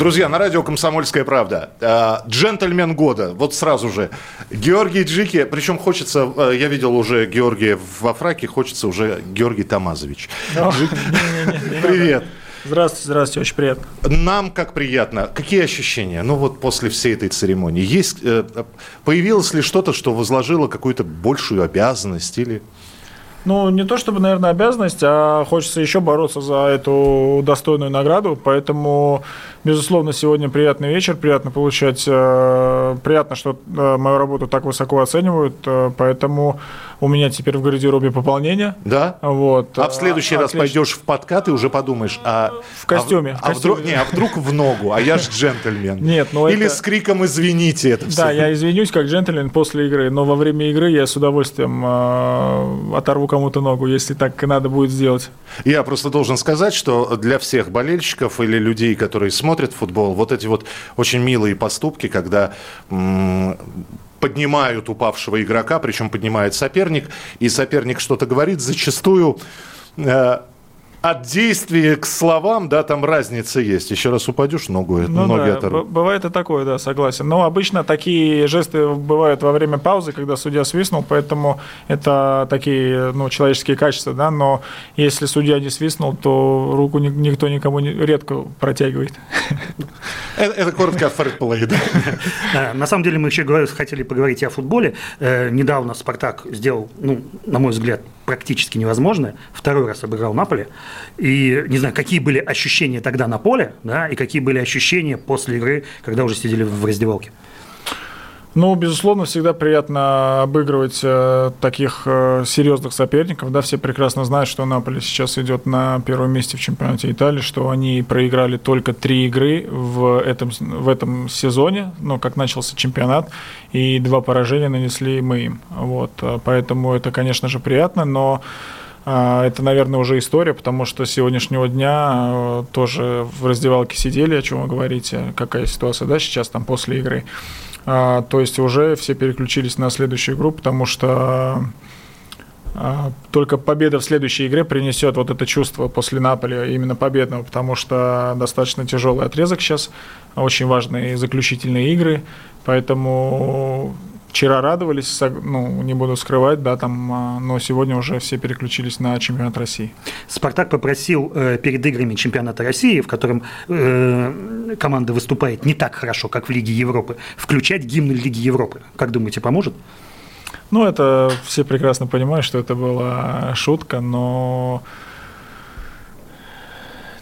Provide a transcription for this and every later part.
Друзья, на радио «Комсомольская правда». Э, Джентльмен года. Вот сразу же. Георгий Джики. Причем хочется, э, я видел уже Георгия во фраке, хочется уже Георгий Тамазович. Привет. Здравствуйте, здравствуйте, очень приятно. Нам как приятно. Какие ощущения? Ну вот после всей этой церемонии. Есть, э, появилось ли что-то, что возложило какую-то большую обязанность или... Ну, не то чтобы, наверное, обязанность, а хочется еще бороться за эту достойную награду. Поэтому, безусловно, сегодня приятный вечер, приятно получать, э, приятно, что э, мою работу так высоко оценивают. Э, поэтому у меня теперь в гардеробе пополнение. Да? Вот. А в следующий раз Отлично. пойдешь в подкат и уже подумаешь, а... В костюме, А, в а вдруг, не, а вдруг в ногу, а я ж джентльмен. Нет, ну Или это- с криком «извините» это все. Да, я извинюсь как джентльмен после игры, но во время игры я с удовольствием э, оторву кому-то ногу, если так и надо будет сделать. Я просто должен сказать, что для всех болельщиков или людей, которые смотрят футбол, вот эти вот очень милые поступки, когда поднимают упавшего игрока, причем поднимает соперник, и соперник что-то говорит, зачастую э, от действия к словам, да, там разница есть. Еще раз упадешь, ногу, Ну ноги да, оторвут. бывает и такое, да, согласен. Но обычно такие жесты бывают во время паузы, когда судья свистнул, поэтому это такие, ну, человеческие качества, да, но если судья не свистнул, то руку ни- никто никому не, редко протягивает. Это, это коротко о фэрплей, да. Э, На самом деле мы еще хотели поговорить и о футболе. Э, Недавно «Спартак» сделал, ну, на мой взгляд, практически невозможное. Второй раз обыграл Наполе. И не знаю, какие были ощущения тогда на поле, да, и какие были ощущения после игры, когда уже сидели в раздевалке. Ну, безусловно, всегда приятно обыгрывать э, таких э, серьезных соперников. Да, все прекрасно знают, что Наполе сейчас идет на первом месте в чемпионате Италии, что они проиграли только три игры в этом, в этом сезоне, ну, как начался чемпионат, и два поражения нанесли мы им. Вот, э, поэтому это, конечно же, приятно, но а, это, наверное, уже история, потому что с сегодняшнего дня э, тоже в раздевалке сидели, о чем вы говорите, какая ситуация, да, сейчас там после игры. А, то есть уже все переключились на следующую игру, потому что а, только победа в следующей игре принесет вот это чувство после Наполи, именно победного, потому что достаточно тяжелый отрезок сейчас, очень важные заключительные игры, поэтому вчера радовались, ну, не буду скрывать, да, там, а, но сегодня уже все переключились на чемпионат России. «Спартак» попросил э, перед играми чемпионата России, в котором э, команда выступает не так хорошо, как в Лиге Европы, включать гимн Лиги Европы. Как думаете, поможет? Ну, это все прекрасно понимают, что это была шутка, но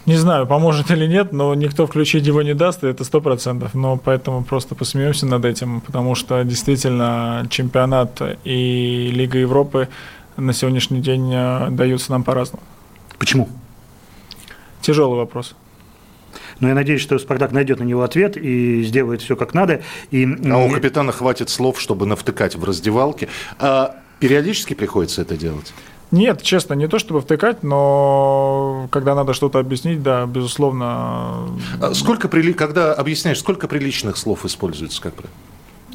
не знаю, поможет или нет, но никто включить его не даст, и это сто процентов. Но поэтому просто посмеемся над этим, потому что действительно чемпионат и Лига Европы на сегодняшний день э, даются нам по-разному. Почему? Тяжелый вопрос. Но я надеюсь, что «Спартак» найдет на него ответ и сделает все как надо. И, А у капитана хватит слов, чтобы навтыкать в раздевалке. А периодически приходится это делать? Нет, честно, не то чтобы втыкать, но когда надо что-то объяснить, да, безусловно. А Сколько прили... Когда объясняешь, сколько приличных слов используется, как правило?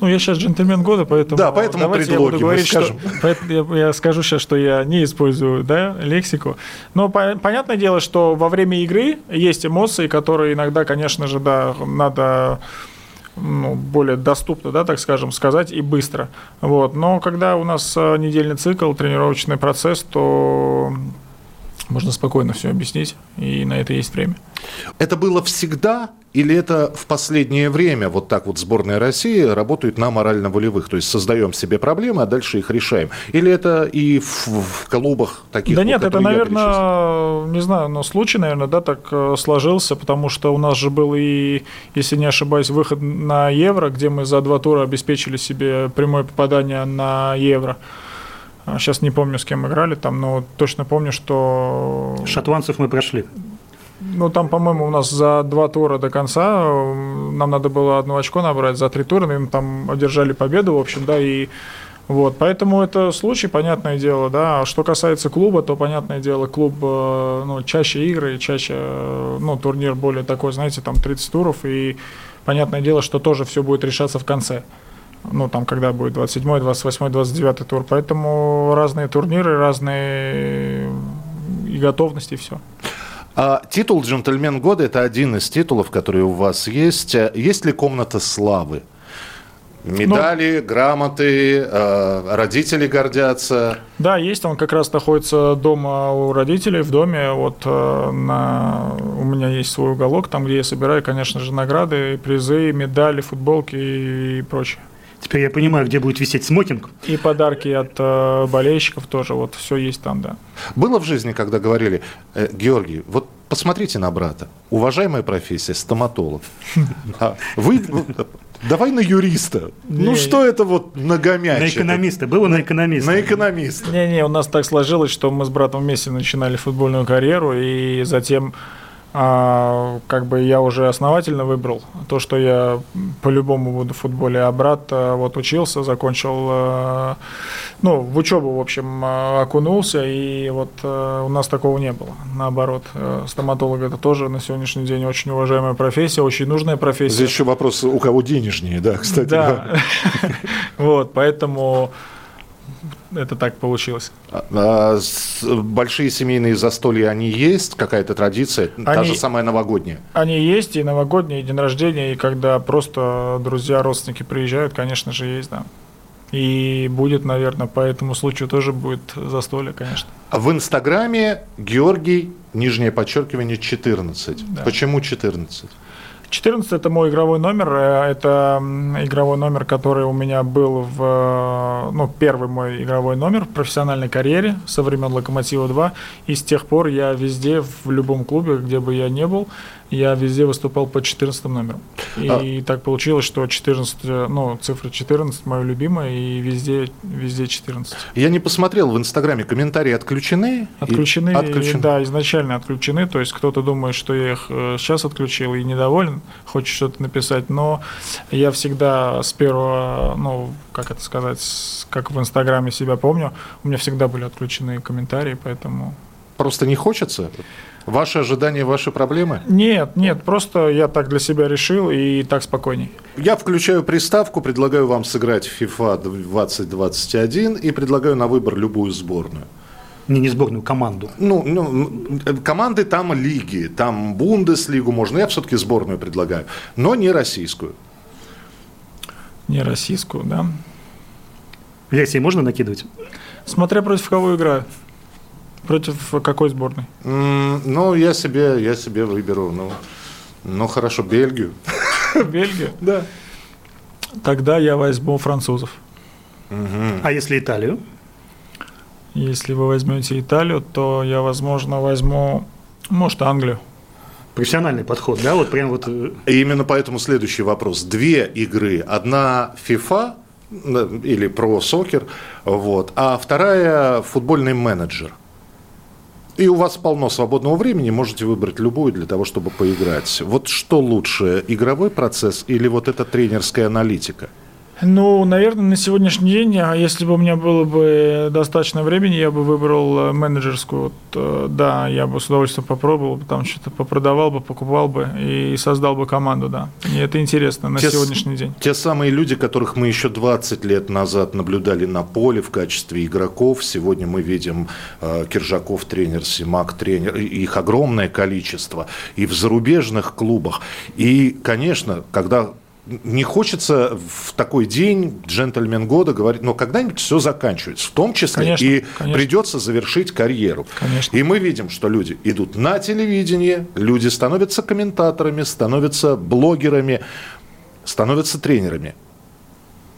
Ну, я сейчас джентльмен года, поэтому... Да, поэтому давайте я предлоги буду мы говорить, что- скажем. поэт- я, я скажу сейчас, что я не использую, да, лексику. Но по- понятное дело, что во время игры есть эмоции, которые иногда, конечно же, да, надо ну, более доступно, да, так скажем, сказать и быстро. Вот. Но когда у нас э, недельный цикл, тренировочный процесс, то можно спокойно все объяснить, и на это есть время. Это было всегда или это в последнее время вот так вот сборная России работает на морально-волевых? То есть создаем себе проблемы, а дальше их решаем? Или это и в, в клубах таких? Да вот, нет, это, наверное, не знаю, но случай, наверное, да, так э, сложился, потому что у нас же был и, если не ошибаюсь, выход на Евро, где мы за два тура обеспечили себе прямое попадание на Евро. Сейчас не помню, с кем играли там, но точно помню, что... Шотландцев мы прошли. Ну, там, по-моему, у нас за два тура до конца нам надо было одно очко набрать, за три тура мы там одержали победу, в общем, да, и Вот, поэтому это случай, понятное дело, да. А что касается клуба, то, понятное дело, клуб, э, ну, чаще игры, чаще, э, ну, турнир более такой, знаете, там 30 туров, и понятное дело, что тоже все будет решаться в конце. Ну, там, когда будет 27, 28, 29 тур. Поэтому разные турниры, разные и готовности, и все. А титул «Джентльмен года» – это один из титулов, которые у вас есть. Есть ли комната славы? Медали, ну, грамоты, э, родители гордятся. Да, есть. Он как раз находится дома у родителей, в доме. Вот э, на... у меня есть свой уголок, там, где я собираю, конечно же, награды, призы, медали, футболки и прочее. Теперь я понимаю, где будет висеть смокинг. И подарки от э, болельщиков тоже. Вот все есть там, да. Было в жизни, когда говорили, э, Георгий, вот посмотрите на брата. Уважаемая профессия, стоматолог. Вы Давай на юриста. Не, ну что это вот многомячие? На экономиста. Было на экономиста. На экономиста. Не-не, у нас так сложилось, что мы с братом вместе начинали футбольную карьеру, и затем а, как бы я уже основательно выбрал то, что я по-любому буду в футболе. А брат а, вот учился, закончил, а, ну, в учебу, в общем, а, окунулся, и вот а, у нас такого не было. Наоборот, а, стоматолог это тоже на сегодняшний день очень уважаемая профессия, очень нужная профессия. Здесь еще вопрос, у кого денежнее, да, кстати. Да, вот, поэтому это так получилось. А, а, большие семейные застолья, они есть? Какая-то традиция? Они, Та же самая новогодняя? Они есть, и новогодние, и день рождения, и когда просто друзья, родственники приезжают, конечно же, есть, да. И будет, наверное, по этому случаю тоже будет застолье, конечно. А в Инстаграме Георгий, нижнее подчеркивание, 14. Да. Почему 14? 14 это мой игровой номер. Э, это игровой номер, который у меня был в э, ну, первый мой игровой номер в профессиональной карьере со времен Локомотива 2. И с тех пор я везде, в любом клубе, где бы я не был, я везде выступал по 14 номеру. И а... так получилось, что 14, ну, цифра 14 моя любимая, и везде, везде 14. Я не посмотрел в Инстаграме, комментарии отключены? Отключены, и... отключены. да, изначально отключены, то есть кто-то думает, что я их сейчас э, отключил и недоволен, хочет что-то написать, но я всегда с первого, ну, как это сказать, как в Инстаграме себя помню, у меня всегда были отключены комментарии, поэтому... Просто не хочется? Ваши ожидания, ваши проблемы? Нет, нет, просто я так для себя решил и так спокойней. Я включаю приставку, предлагаю вам сыграть в FIFA 2021 и предлагаю на выбор любую сборную. Не, не сборную, команду. Ну, ну, команды там лиги, там Бундеслигу можно. Я все-таки сборную предлагаю, но не российскую. Не российскую, да. Версии можно накидывать? Смотря против кого играю. Против какой сборной? Mm, ну, я себе, я себе выберу. Ну, ну хорошо, Бельгию. Бельгию? Да. Тогда я возьму французов. А если Италию? Если вы возьмете Италию, то я, возможно, возьму, может, Англию. Профессиональный подход, да? Вот прям вот. Э, И именно поэтому следующий вопрос. Две игры. Одна FIFA или про сокер, вот, а вторая футбольный менеджер – и у вас полно свободного времени, можете выбрать любую для того, чтобы поиграть. Вот что лучше, игровой процесс или вот эта тренерская аналитика? Ну, наверное, на сегодняшний день, а если бы у меня было бы достаточно времени, я бы выбрал э, менеджерскую. Вот, э, да, я бы с удовольствием попробовал, там что-то попродавал бы, покупал бы и создал бы команду, да. И это интересно на те, сегодняшний день. Те самые люди, которых мы еще 20 лет назад наблюдали на поле в качестве игроков, сегодня мы видим э, Киржаков тренер, Симак тренер, их огромное количество и в зарубежных клубах. И, конечно, когда не хочется в такой день джентльмен года говорить, но когда-нибудь все заканчивается, в том числе конечно, и конечно. придется завершить карьеру. Конечно. И мы видим, что люди идут на телевидение, люди становятся комментаторами, становятся блогерами, становятся тренерами.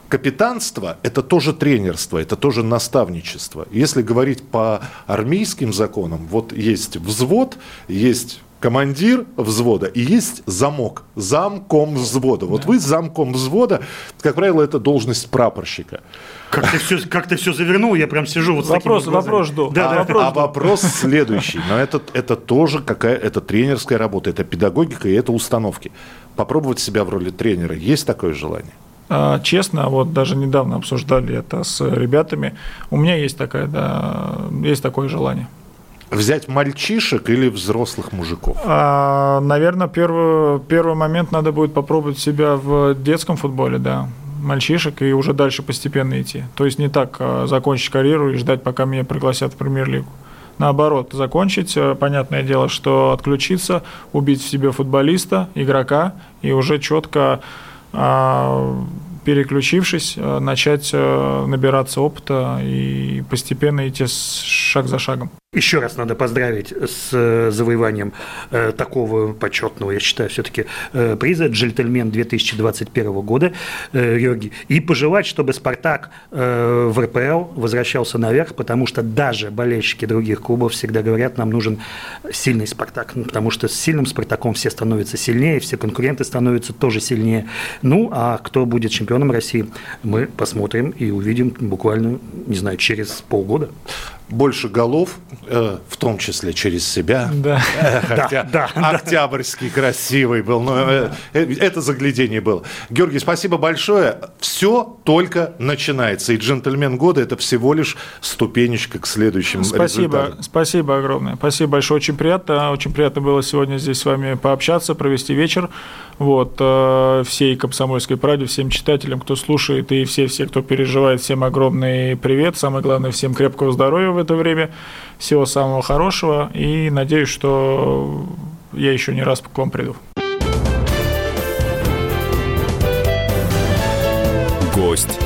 Капитанство – это тоже тренерство, это тоже наставничество. Если говорить по армейским законам, вот есть взвод, есть командир взвода и есть замок, замком взвода. Вот да. вы замком взвода, как правило, это должность прапорщика. Как ты все, как ты все завернул, я прям сижу вот вопрос, с Вопрос жду. Да, а, да, вопрос, а жду. вопрос следующий. Но это, это тоже какая это тренерская работа, это педагогика и это установки. Попробовать себя в роли тренера. Есть такое желание? А, честно, вот даже недавно обсуждали это с ребятами. У меня есть такая, да, есть такое желание. Взять мальчишек или взрослых мужиков? А, наверное, первый, первый момент надо будет попробовать себя в детском футболе, да мальчишек и уже дальше постепенно идти. То есть не так а, закончить карьеру и ждать, пока меня пригласят в премьер-лигу. Наоборот, закончить, э, понятное дело, что отключиться, убить в себе футболиста, игрока и уже четко а, переключившись, э, начать э, набираться опыта и постепенно идти шаг за шагом. Еще раз надо поздравить с э, завоеванием э, такого почетного, я считаю, все-таки э, приза «Джентльмен 2021 года», Георгий, и пожелать, чтобы «Спартак» в РПЛ возвращался наверх, потому что даже болельщики других клубов всегда говорят, нам нужен сильный «Спартак», потому что с сильным «Спартаком» все становятся сильнее, все конкуренты становятся тоже сильнее. Ну, а кто будет чемпионом России, мы посмотрим и увидим буквально, не знаю, через полгода больше голов, э, в том числе через себя. Да. Э, хотя да, да, Октябрьский да. красивый был, но э, э, это заглядение было. Георгий, спасибо большое. Все только начинается. И джентльмен года это всего лишь ступенечка к следующим спасибо, результатам. Спасибо огромное. Спасибо большое. Очень приятно. Очень приятно было сегодня здесь с вами пообщаться, провести вечер. Вот, э, всей комсомольской правде, всем читателям, кто слушает, и все-все, кто переживает, всем огромный привет. Самое главное, всем крепкого здоровья в это время. Всего самого хорошего. И надеюсь, что я еще не раз к вам приду. Гость.